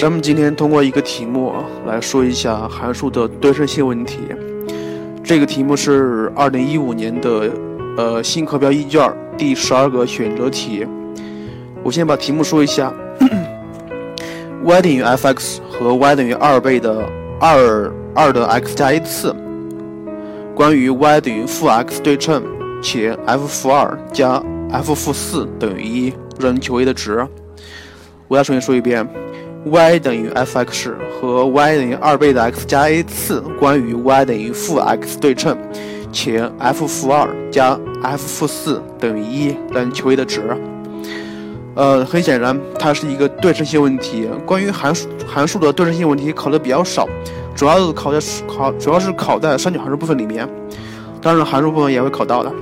咱们今天通过一个题目来说一下函数的对称性问题。这个题目是二零一五年的呃新课标一卷第十二个选择题。我先把题目说一下：y 等于 f(x) 和 y 等于二倍的二二的 x 加一次。关于 y 等于负 x 对称，且 f 负二加 f 负四等于一，让求 a 的值。我再重新说一遍：y 等于 f(x) 和 y 等于二倍的 x 加 a 次。关于 y 等于负 x 对称，且 f 负二加 f 负四等于一，让求 a 的值。呃，很显然，它是一个对称性问题。关于函数函数的对称性问题考的比较少，主要是考在考主要是考在三角函数部分里面。当然，函数部分也会考到的。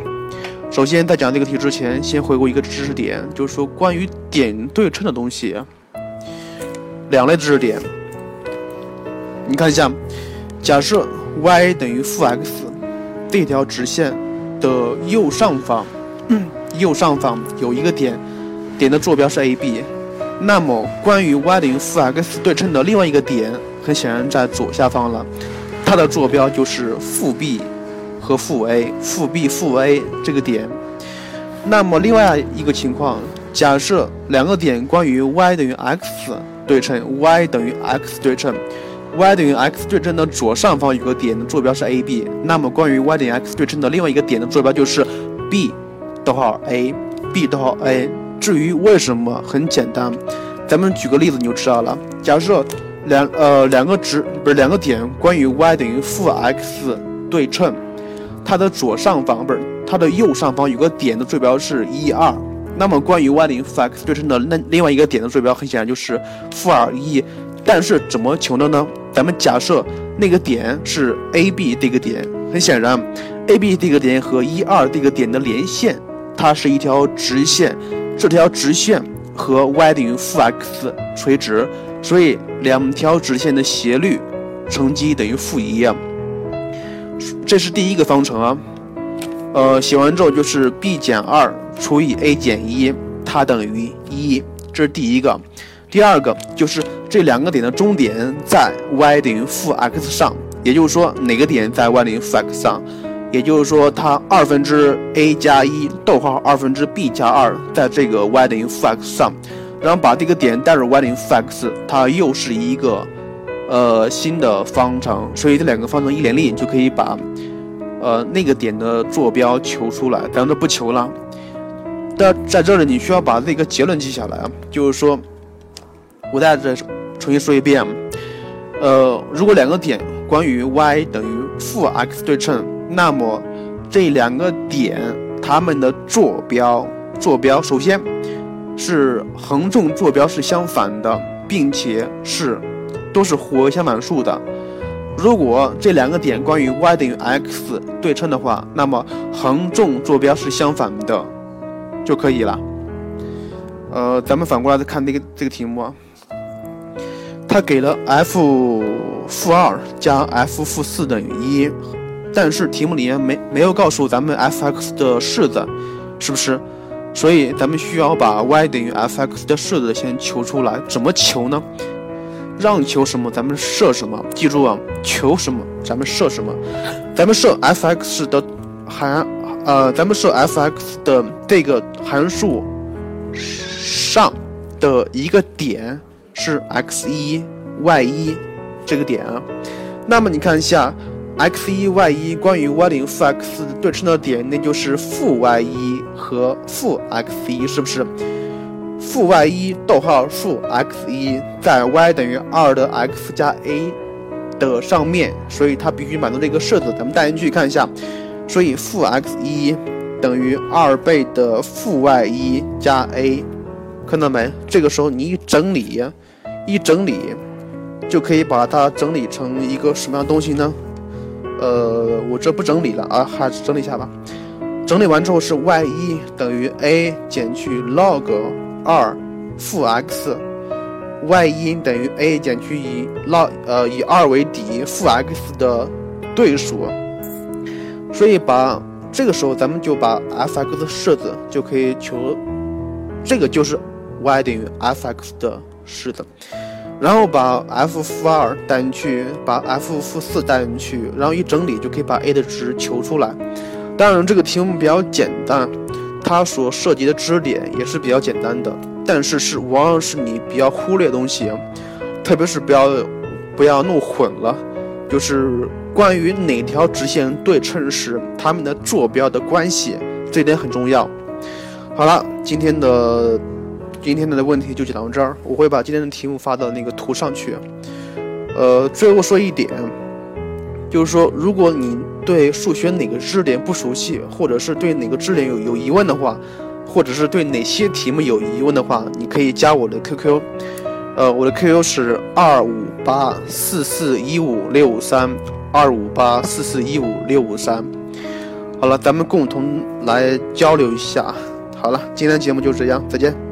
首先，在讲这个题之前，先回顾一个知识点，就是说关于点对称的东西，两类知识点。你看一下，假设 y 等于负 x，这条直线的右上方，右上方有一个点。点的坐标是 AB，那么关于 y 等于负 x 对称的另外一个点，很显然在左下方了，它的坐标就是负 b 和负 a，负 b 负 a 这个点。那么另外一个情况，假设两个点关于 y 等于 x 对称，y 等于 x 对称，y 等于 x 对称的左上方有个点的坐标是 AB，那么关于 y 等于 x 对称的另外一个点的坐标就是 b 逗号 a，b 逗号 a。至于为什么，很简单，咱们举个例子你就知道了。假设两呃两个值不是两个点，关于 y 等于负 x 对称，它的左上方不是它的右上方有个点的坐标是一二，那么关于 y 等于负 x 对称的那另外一个点的坐标很显然就是负二一。但是怎么求的呢？咱们假设那个点是 A B 这个点，很显然 A B 这个点和一二这个点的连线，它是一条直线。这条直线和 y 等于负 x 垂直，所以两条直线的斜率乘积等于负一。这是第一个方程啊。呃，写完之后就是 b 减二除以 a 减一，它等于一。这是第一个。第二个就是这两个点的中点在 y 等于负 x 上，也就是说哪个点在 y 等于负 x 上？也就是说，它二分之 a 加一逗号二分之 b 加二，在这个 y 等于负 x 上，然后把这个点带入 y 等于负 x，它又是一个呃新的方程，所以这两个方程一联立就可以把呃那个点的坐标求出来。咱们就不求了。但在这里你需要把这个结论记下来啊，就是说，我再再重新说一遍，呃，如果两个点关于 y 等于负 x 对称。那么，这两个点它们的坐标，坐标首先是横纵坐标是相反的，并且是都是互为相反数的。如果这两个点关于 y 等于 x 对称的话，那么横纵坐标是相反的就可以了。呃，咱们反过来再看这个这个题目啊，它给了 f 负二加 f 负四等于一。但是题目里面没没有告诉咱们 f(x) 的式子，是不是？所以咱们需要把 y 等于 f(x) 的式子先求出来。怎么求呢？让求什么，咱们设什么。记住啊，求什么，咱们设什么。咱们设 f(x) 的函，呃，咱们设 f(x) 的这个函数上的一个点是 x 一 y 一这个点啊。那么你看一下。x 一 y 一关于 y 等于负 x 对称的点，那就是负 y 一和负 x 一，是不是？负 y 一逗号负 x 一在 y 等于二的 x 加 a 的上面，所以它必须满足这个式子。咱们带进去看一下，所以负 x 一等于二倍的负 y 一加 a，看到没？这个时候你一整理，一整理就可以把它整理成一个什么样的东西呢？呃，我这不整理了啊，还是整理一下吧。整理完之后是 y 一等于 a 减去 log 二负 x，y 一等于 a 减去以 log 呃以二为底负 x 的对数。所以把这个时候咱们就把 f(x) 式子就可以求，这个就是 y 等于 f(x) 的式子。然后把 f 负二带进去，把 f 负四带进去，然后一整理就可以把 a 的值求出来。当然，这个题目比较简单，它所涉及的知识点也是比较简单的，但是是往往是你比较忽略的东西，特别是不要不要弄混了，就是关于哪条直线对称时它们的坐标的关系，这点很重要。好了，今天的。今天的问题就讲到这儿，我会把今天的题目发到那个图上去。呃，最后说一点，就是说，如果你对数学哪个知识点不熟悉，或者是对哪个知识点有有疑问的话，或者是对哪些题目有疑问的话，你可以加我的 QQ。呃，我的 QQ 是二五八四四一五六五三二五八四四一五六五三。好了，咱们共同来交流一下。好了，今天节目就这样，再见。